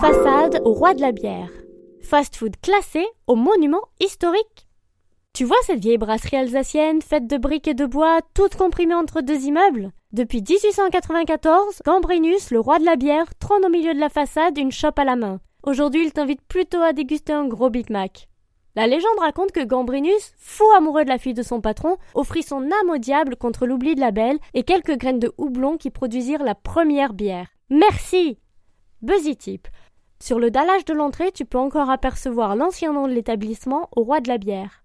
façade au roi de la bière. Fast-food classé au monument historique. Tu vois cette vieille brasserie alsacienne faite de briques et de bois, toute comprimée entre deux immeubles? Depuis 1894, Gambrinus, le roi de la bière, trône au milieu de la façade une chope à la main. Aujourd'hui, il t'invite plutôt à déguster un gros Big Mac. La légende raconte que Gambrinus, fou amoureux de la fille de son patron, offrit son âme au diable contre l'oubli de la belle et quelques graines de houblon qui produisirent la première bière. Merci Buzzy Tip. Sur le dallage de l'entrée, tu peux encore apercevoir l'ancien nom de l'établissement au roi de la bière.